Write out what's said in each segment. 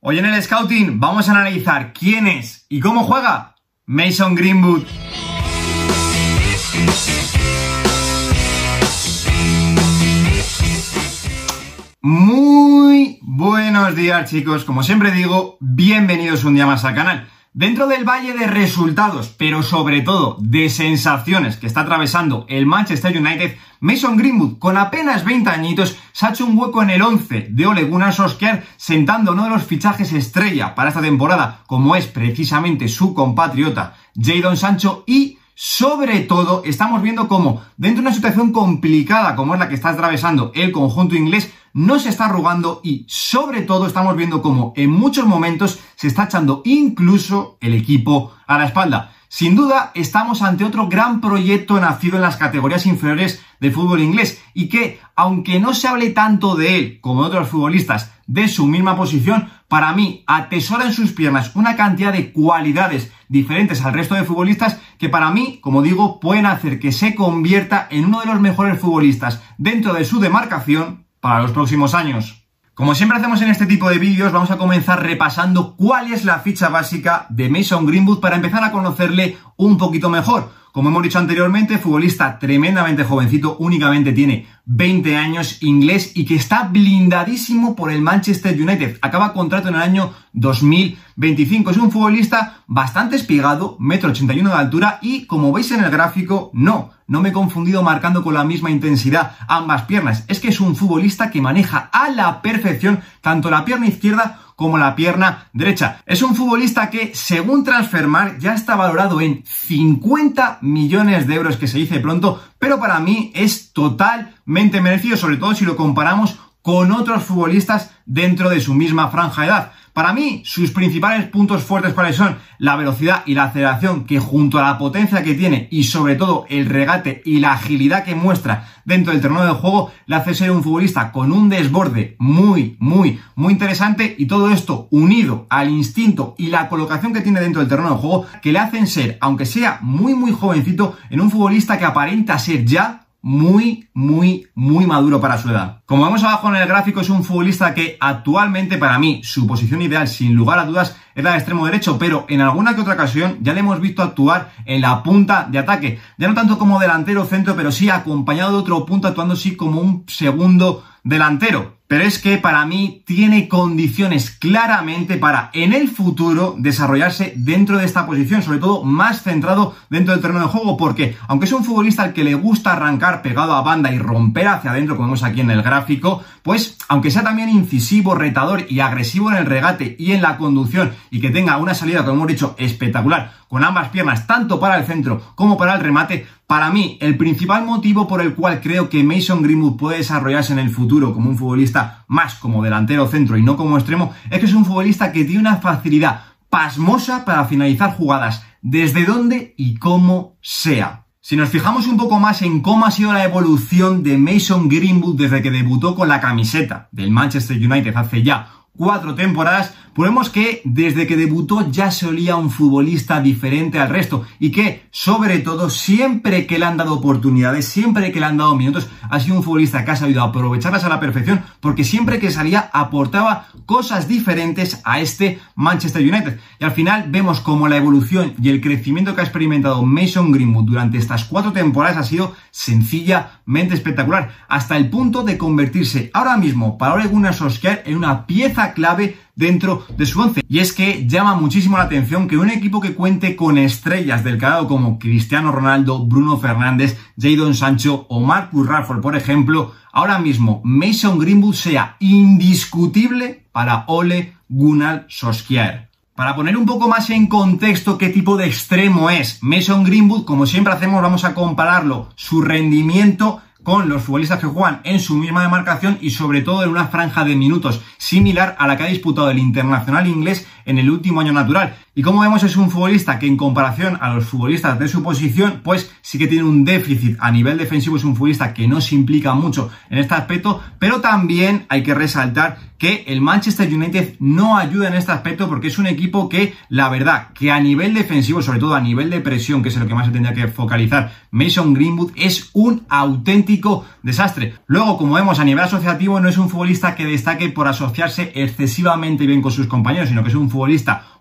Hoy en el Scouting vamos a analizar quién es y cómo juega Mason Greenwood. Muy buenos días chicos, como siempre digo, bienvenidos un día más al canal. Dentro del valle de resultados, pero sobre todo de sensaciones que está atravesando el Manchester United, Mason Greenwood, con apenas 20 añitos, se ha hecho un hueco en el 11 de Ole Gunnar Solskjaer, sentando uno de los fichajes estrella para esta temporada, como es precisamente su compatriota Jadon Sancho y sobre todo, estamos viendo cómo, dentro de una situación complicada como es la que está atravesando el conjunto inglés, no se está arrugando y, sobre todo, estamos viendo cómo en muchos momentos se está echando incluso el equipo a la espalda. Sin duda, estamos ante otro gran proyecto nacido en las categorías inferiores del fútbol inglés y que, aunque no se hable tanto de él como de otros futbolistas de su misma posición, para mí atesora en sus piernas una cantidad de cualidades diferentes al resto de futbolistas que para mí, como digo, pueden hacer que se convierta en uno de los mejores futbolistas dentro de su demarcación para los próximos años. Como siempre hacemos en este tipo de vídeos, vamos a comenzar repasando cuál es la ficha básica de Mason Greenwood para empezar a conocerle un poquito mejor. Como hemos dicho anteriormente, futbolista tremendamente jovencito, únicamente tiene 20 años, inglés y que está blindadísimo por el Manchester United. Acaba contrato en el año 2025. Es un futbolista bastante espigado, metro 81 de altura y como veis en el gráfico, no, no me he confundido marcando con la misma intensidad ambas piernas. Es que es un futbolista que maneja a la perfección tanto la pierna izquierda como la pierna derecha. Es un futbolista que, según Transfermarkt, ya está valorado en 50 millones de euros, que se dice pronto, pero para mí es totalmente merecido, sobre todo si lo comparamos con otros futbolistas dentro de su misma franja de edad. Para mí, sus principales puntos fuertes cuáles son la velocidad y la aceleración que junto a la potencia que tiene y sobre todo el regate y la agilidad que muestra dentro del terreno de juego le hace ser un futbolista con un desborde muy, muy, muy interesante y todo esto unido al instinto y la colocación que tiene dentro del terreno de juego que le hacen ser, aunque sea muy, muy jovencito, en un futbolista que aparenta ser ya muy, muy, muy maduro para su edad. Como vemos abajo en el gráfico, es un futbolista que actualmente para mí su posición ideal, sin lugar a dudas, es la de extremo derecho, pero en alguna que otra ocasión ya le hemos visto actuar en la punta de ataque. Ya no tanto como delantero centro, pero sí acompañado de otro punto, actuando sí como un segundo delantero. Pero es que para mí tiene condiciones claramente para en el futuro desarrollarse dentro de esta posición, sobre todo más centrado dentro del terreno de juego, porque aunque es un futbolista al que le gusta arrancar pegado a banda y romper hacia adentro, como vemos aquí en el gráfico, pues aunque sea también incisivo, retador y agresivo en el regate y en la conducción y que tenga una salida, como hemos dicho, espectacular, con ambas piernas, tanto para el centro como para el remate, para mí, el principal motivo por el cual creo que Mason Greenwood puede desarrollarse en el futuro como un futbolista más como delantero centro y no como extremo, es que es un futbolista que tiene una facilidad pasmosa para finalizar jugadas desde donde y cómo sea. Si nos fijamos un poco más en cómo ha sido la evolución de Mason Greenwood desde que debutó con la camiseta del Manchester United hace ya cuatro temporadas, podemos que desde que debutó ya se olía un futbolista diferente al resto y que, sobre todo, siempre que le han dado oportunidades, siempre que le han dado minutos, ha sido un futbolista que ha sabido aprovecharlas a la perfección porque siempre que salía aportaba cosas diferentes a este Manchester United. Y al final vemos como la evolución y el crecimiento que ha experimentado Mason Greenwood durante estas cuatro temporadas ha sido sencillamente espectacular, hasta el punto de convertirse ahora mismo para Ole Gunnar Solskjaer en una pieza clave dentro de su once. Y es que llama muchísimo la atención que un equipo que cuente con estrellas del calado como Cristiano Ronaldo, Bruno Fernández, Jadon Sancho o Marcus Rashford, por ejemplo, ahora mismo Mason Greenwood sea indiscutible para Ole Gunnar Solskjaer. Para poner un poco más en contexto qué tipo de extremo es Mason Greenwood, como siempre hacemos, vamos a compararlo su rendimiento con los futbolistas que juegan en su misma demarcación y sobre todo en una franja de minutos similar a la que ha disputado el internacional inglés en el último año natural. Y como vemos es un futbolista que en comparación a los futbolistas de su posición, pues sí que tiene un déficit a nivel defensivo, es un futbolista que no se implica mucho en este aspecto, pero también hay que resaltar que el Manchester United no ayuda en este aspecto porque es un equipo que, la verdad, que a nivel defensivo, sobre todo a nivel de presión, que es lo que más se tendría que focalizar, Mason Greenwood es un auténtico desastre. Luego, como vemos a nivel asociativo, no es un futbolista que destaque por asociarse excesivamente bien con sus compañeros, sino que es un futbolista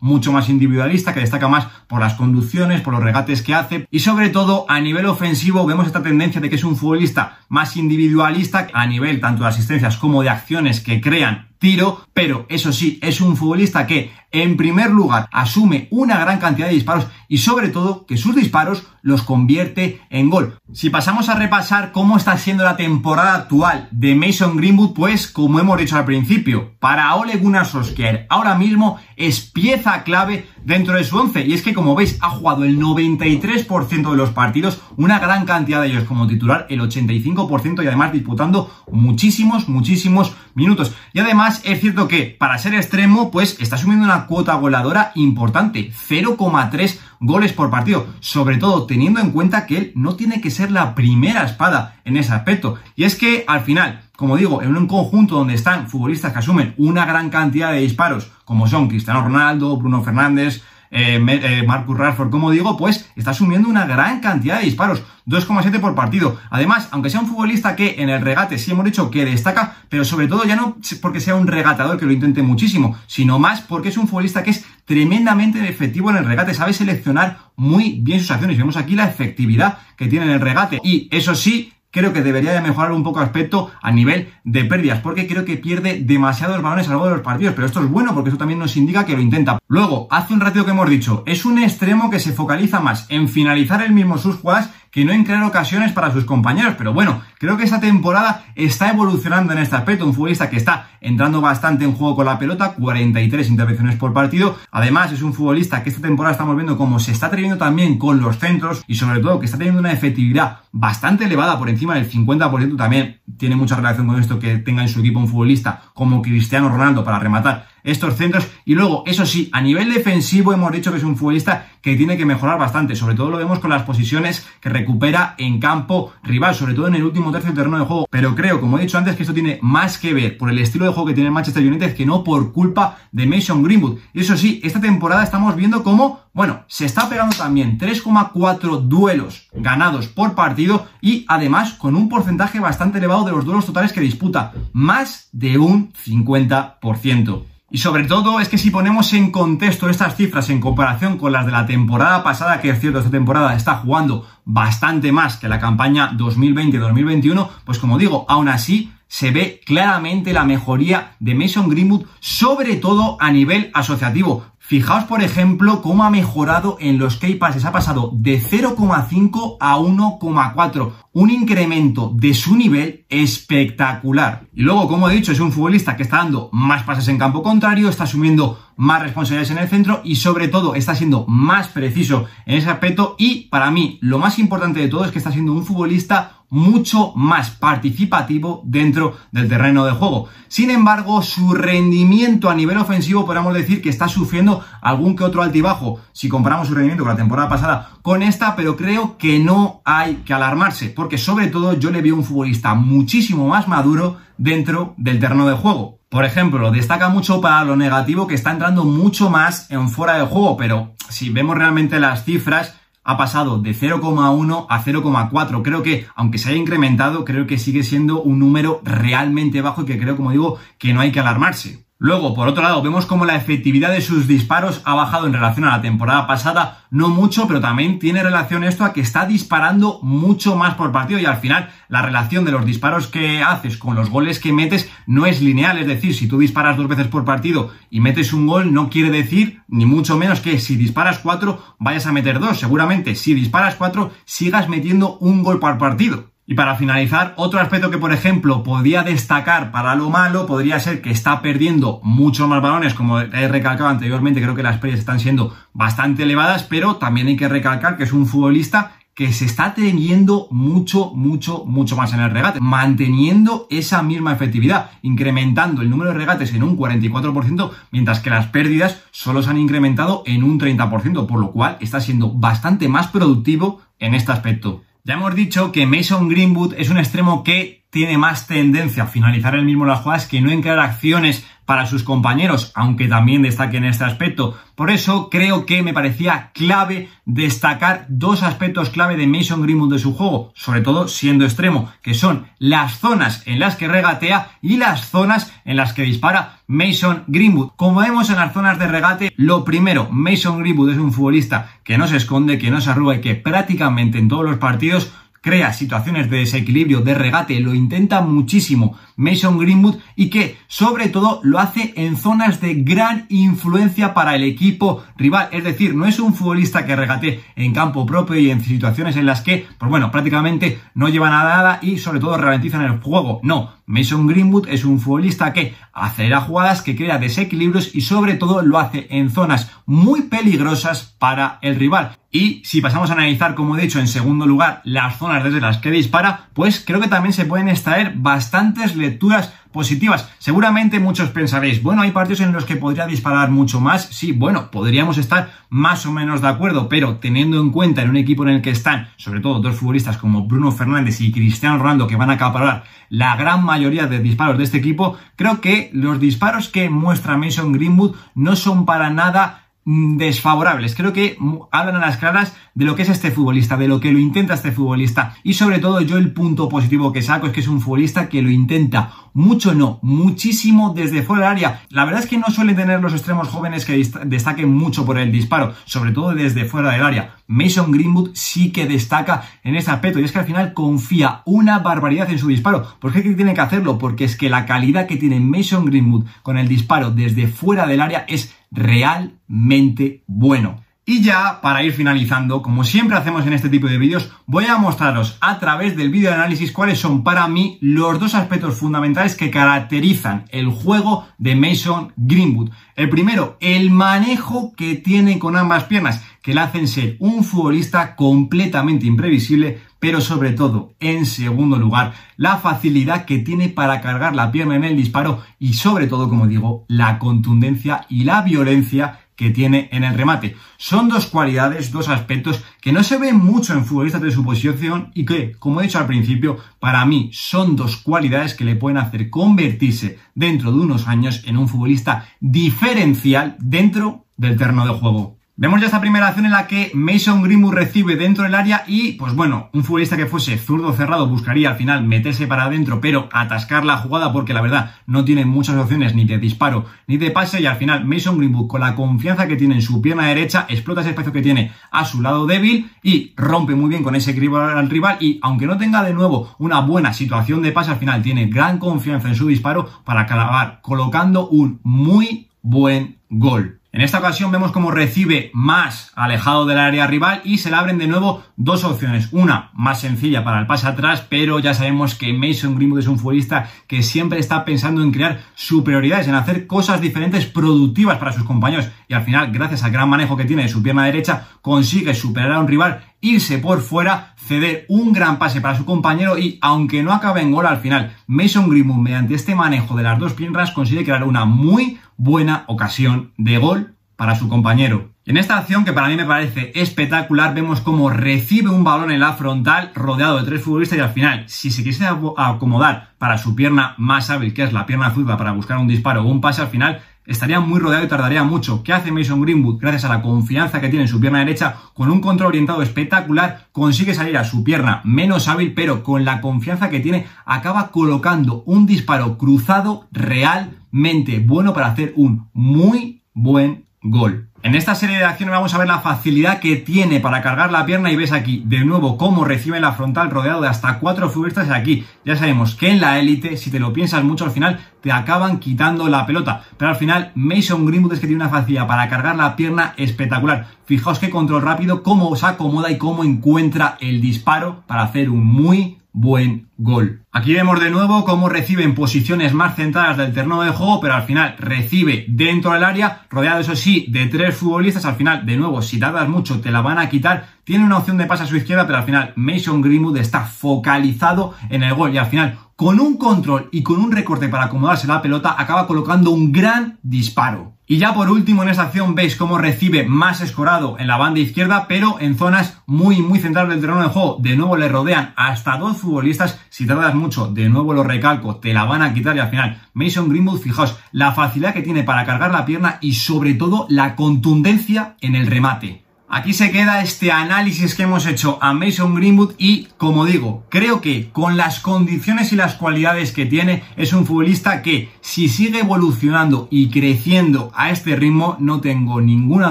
mucho más individualista, que destaca más por las conducciones, por los regates que hace. Y sobre todo a nivel ofensivo vemos esta tendencia de que es un futbolista más individualista a nivel tanto de asistencias como de acciones que crean tiro, pero eso sí, es un futbolista que en primer lugar asume una gran cantidad de disparos y sobre todo que sus disparos los convierte en gol. Si pasamos a repasar cómo está siendo la temporada actual de Mason Greenwood, pues como hemos dicho al principio, para Ole Gunnar Solskjaer ahora mismo es pieza clave dentro de su once y es que como veis ha jugado el 93% de los partidos, una gran cantidad de ellos como titular, el 85% y además disputando muchísimos, muchísimos minutos. Y además es cierto que para ser extremo pues está asumiendo una cuota goleadora importante, 0,3 goles por partido, sobre todo teniendo en cuenta que él no tiene que ser la primera espada en ese aspecto. Y es que al final, como digo, en un conjunto donde están futbolistas que asumen una gran cantidad de disparos, como son Cristiano Ronaldo, Bruno Fernández, eh, eh, Marcus Rashford, como digo, pues está asumiendo una gran cantidad de disparos, 2,7 por partido. Además, aunque sea un futbolista que en el regate sí hemos dicho que destaca, pero sobre todo ya no porque sea un regatador que lo intente muchísimo, sino más porque es un futbolista que es tremendamente efectivo en el regate, sabe seleccionar muy bien sus acciones. Vemos aquí la efectividad que tiene en el regate y eso sí, creo que debería de mejorar un poco aspecto a nivel de pérdidas, porque creo que pierde demasiados balones a lo largo de los partidos, pero esto es bueno porque eso también nos indica que lo intenta. Luego, hace un ratito que hemos dicho, es un extremo que se focaliza más en finalizar el mismo sus jugadas que no en crear ocasiones para sus compañeros. Pero bueno, creo que esta temporada está evolucionando en este aspecto. Un futbolista que está entrando bastante en juego con la pelota, 43 intervenciones por partido. Además, es un futbolista que esta temporada estamos viendo cómo se está atreviendo también con los centros y sobre todo que está teniendo una efectividad bastante elevada por encima del 50%. También tiene mucha relación con esto que tenga en su equipo un futbolista como Cristiano Ronaldo para rematar estos centros. Y luego, eso sí, a nivel defensivo hemos dicho que es un futbolista que tiene que mejorar bastante. Sobre todo lo vemos con las posiciones que recupera en campo rival, sobre todo en el último tercio del terreno de juego. Pero creo, como he dicho antes, que esto tiene más que ver por el estilo de juego que tiene el Manchester United que no por culpa de Mason Greenwood. Eso sí, esta temporada estamos viendo cómo, bueno, se está pegando también 3,4 duelos ganados por partido y además con un porcentaje bastante elevado de los duelos totales que disputa, más de un 50%. Y sobre todo es que si ponemos en contexto estas cifras en comparación con las de la temporada pasada, que es cierto, esta temporada está jugando bastante más que la campaña 2020-2021, pues como digo, aún así se ve claramente la mejoría de Mason Greenwood, sobre todo a nivel asociativo. Fijaos, por ejemplo, cómo ha mejorado en los key passes. Ha pasado de 0,5 a 1,4. Un incremento de su nivel espectacular. Y luego, como he dicho, es un futbolista que está dando más pases en campo contrario, está asumiendo más responsabilidades en el centro y sobre todo está siendo más preciso en ese aspecto. Y para mí, lo más importante de todo es que está siendo un futbolista mucho más participativo dentro del terreno de juego. Sin embargo, su rendimiento a nivel ofensivo podríamos decir que está sufriendo algún que otro altibajo si comparamos su rendimiento con la temporada pasada con esta, pero creo que no hay que alarmarse, porque sobre todo yo le veo un futbolista muchísimo más maduro dentro del terreno de juego. Por ejemplo, destaca mucho para lo negativo que está entrando mucho más en fuera de juego, pero si vemos realmente las cifras, ha pasado de 0,1 a 0,4. Creo que, aunque se haya incrementado, creo que sigue siendo un número realmente bajo y que creo, como digo, que no hay que alarmarse. Luego, por otro lado, vemos como la efectividad de sus disparos ha bajado en relación a la temporada pasada, no mucho, pero también tiene relación esto a que está disparando mucho más por partido y al final la relación de los disparos que haces con los goles que metes no es lineal, es decir, si tú disparas dos veces por partido y metes un gol, no quiere decir ni mucho menos que si disparas cuatro vayas a meter dos, seguramente si disparas cuatro sigas metiendo un gol por partido. Y para finalizar, otro aspecto que, por ejemplo, podría destacar para lo malo podría ser que está perdiendo muchos más balones, como he recalcado anteriormente, creo que las pérdidas están siendo bastante elevadas, pero también hay que recalcar que es un futbolista que se está teniendo mucho, mucho, mucho más en el regate, manteniendo esa misma efectividad, incrementando el número de regates en un 44%, mientras que las pérdidas solo se han incrementado en un 30%, por lo cual está siendo bastante más productivo en este aspecto. Ya hemos dicho que Mason Greenwood es un extremo que tiene más tendencia a finalizar el mismo las jugadas que no en crear acciones para sus compañeros, aunque también destaque en este aspecto. Por eso creo que me parecía clave destacar dos aspectos clave de Mason Greenwood de su juego, sobre todo siendo extremo, que son las zonas en las que regatea y las zonas en las que dispara Mason Greenwood. Como vemos en las zonas de regate, lo primero, Mason Greenwood es un futbolista que no se esconde, que no se arruga y que prácticamente en todos los partidos crea situaciones de desequilibrio, de regate, lo intenta muchísimo Mason Greenwood y que sobre todo lo hace en zonas de gran influencia para el equipo rival. Es decir, no es un futbolista que regate en campo propio y en situaciones en las que, pues bueno, prácticamente no lleva nada y sobre todo ralentizan el juego. No, Mason Greenwood es un futbolista que acelera jugadas, que crea desequilibrios y sobre todo lo hace en zonas muy peligrosas para el rival. Y si pasamos a analizar, como he dicho, en segundo lugar, las zonas desde las que dispara, pues creo que también se pueden extraer bastantes lecturas positivas. Seguramente muchos pensaréis, bueno, hay partidos en los que podría disparar mucho más. Sí, bueno, podríamos estar más o menos de acuerdo, pero teniendo en cuenta en un equipo en el que están, sobre todo dos futbolistas como Bruno Fernández y Cristiano Ronaldo, que van a acaparar la gran mayoría de disparos de este equipo, creo que los disparos que muestra Mason Greenwood no son para nada desfavorables. Creo que hablan a las claras de lo que es este futbolista, de lo que lo intenta este futbolista. Y sobre todo yo el punto positivo que saco es que es un futbolista que lo intenta mucho no, muchísimo desde fuera del área. La verdad es que no suelen tener los extremos jóvenes que destaquen mucho por el disparo, sobre todo desde fuera del área. Mason Greenwood sí que destaca en ese aspecto y es que al final confía una barbaridad en su disparo. ¿Por qué tiene que hacerlo? Porque es que la calidad que tiene Mason Greenwood con el disparo desde fuera del área es realmente bueno. Y ya, para ir finalizando, como siempre hacemos en este tipo de vídeos, voy a mostraros a través del vídeo de análisis cuáles son para mí los dos aspectos fundamentales que caracterizan el juego de Mason Greenwood. El primero, el manejo que tiene con ambas piernas, que le hacen ser un futbolista completamente imprevisible, pero sobre todo, en segundo lugar, la facilidad que tiene para cargar la pierna en el disparo y sobre todo, como digo, la contundencia y la violencia que tiene en el remate. Son dos cualidades, dos aspectos que no se ven mucho en futbolistas de su posición y que, como he dicho al principio, para mí son dos cualidades que le pueden hacer convertirse dentro de unos años en un futbolista diferencial dentro del terreno de juego. Vemos ya esta primera acción en la que Mason Greenwood recibe dentro del área y, pues bueno, un futbolista que fuese zurdo cerrado buscaría al final meterse para adentro, pero atascar la jugada porque la verdad no tiene muchas opciones ni de disparo ni de pase y al final Mason Greenwood con la confianza que tiene en su pierna derecha explota ese espacio que tiene a su lado débil y rompe muy bien con ese rival al rival y aunque no tenga de nuevo una buena situación de pase al final tiene gran confianza en su disparo para acabar colocando un muy buen gol. En esta ocasión vemos cómo recibe más alejado del área rival y se le abren de nuevo dos opciones. Una más sencilla para el pase atrás, pero ya sabemos que Mason Greenwood es un futbolista que siempre está pensando en crear superioridades, en hacer cosas diferentes, productivas para sus compañeros. Y al final, gracias al gran manejo que tiene de su pierna derecha, consigue superar a un rival, irse por fuera, ceder un gran pase para su compañero y, aunque no acabe en gol al final, Mason Greenwood, mediante este manejo de las dos piernas, consigue crear una muy buena ocasión de gol para su compañero. En esta acción, que para mí me parece espectacular, vemos cómo recibe un balón en la frontal rodeado de tres futbolistas y al final, si se quisiese acomodar para su pierna más hábil, que es la pierna zurda para buscar un disparo o un pase al final, estaría muy rodeado y tardaría mucho. ¿Qué hace Mason Greenwood? Gracias a la confianza que tiene en su pierna derecha, con un control orientado espectacular, consigue salir a su pierna menos hábil, pero con la confianza que tiene, acaba colocando un disparo cruzado realmente bueno para hacer un muy buen gol. En esta serie de acciones vamos a ver la facilidad que tiene para cargar la pierna y ves aquí de nuevo cómo recibe la frontal rodeado de hasta cuatro futbolistas aquí. Ya sabemos que en la élite, si te lo piensas mucho al final, te acaban quitando la pelota. Pero al final Mason Greenwood es que tiene una facilidad para cargar la pierna espectacular. Fijaos qué control rápido, cómo se acomoda y cómo encuentra el disparo para hacer un muy buen gol. Aquí vemos de nuevo cómo recibe en posiciones más centradas del terreno de juego, pero al final recibe dentro del área, rodeado eso sí de tres futbolistas, al final de nuevo si tardas mucho te la van a quitar, tiene una opción de pase a su izquierda, pero al final Mason Greenwood está focalizado en el gol y al final con un control y con un recorte para acomodarse la pelota acaba colocando un gran disparo. Y ya por último en esta acción veis cómo recibe más escorado en la banda izquierda, pero en zonas muy muy centrales del terreno de juego. De nuevo le rodean hasta dos futbolistas. Si tardas mucho, de nuevo lo recalco, te la van a quitar y al final Mason Greenwood, fijaos, la facilidad que tiene para cargar la pierna y sobre todo la contundencia en el remate. Aquí se queda este análisis que hemos hecho a Mason Greenwood y, como digo, creo que con las condiciones y las cualidades que tiene, es un futbolista que si sigue evolucionando y creciendo a este ritmo, no tengo ninguna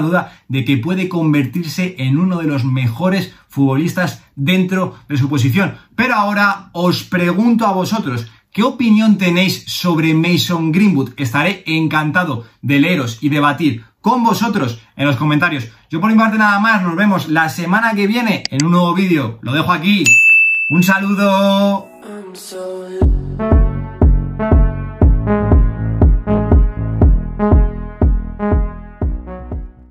duda de que puede convertirse en uno de los mejores futbolistas dentro de su posición. Pero ahora os pregunto a vosotros, ¿Qué opinión tenéis sobre Mason Greenwood? Estaré encantado de leeros y debatir con vosotros en los comentarios. Yo por mi parte nada más, nos vemos la semana que viene en un nuevo vídeo. Lo dejo aquí. Un saludo.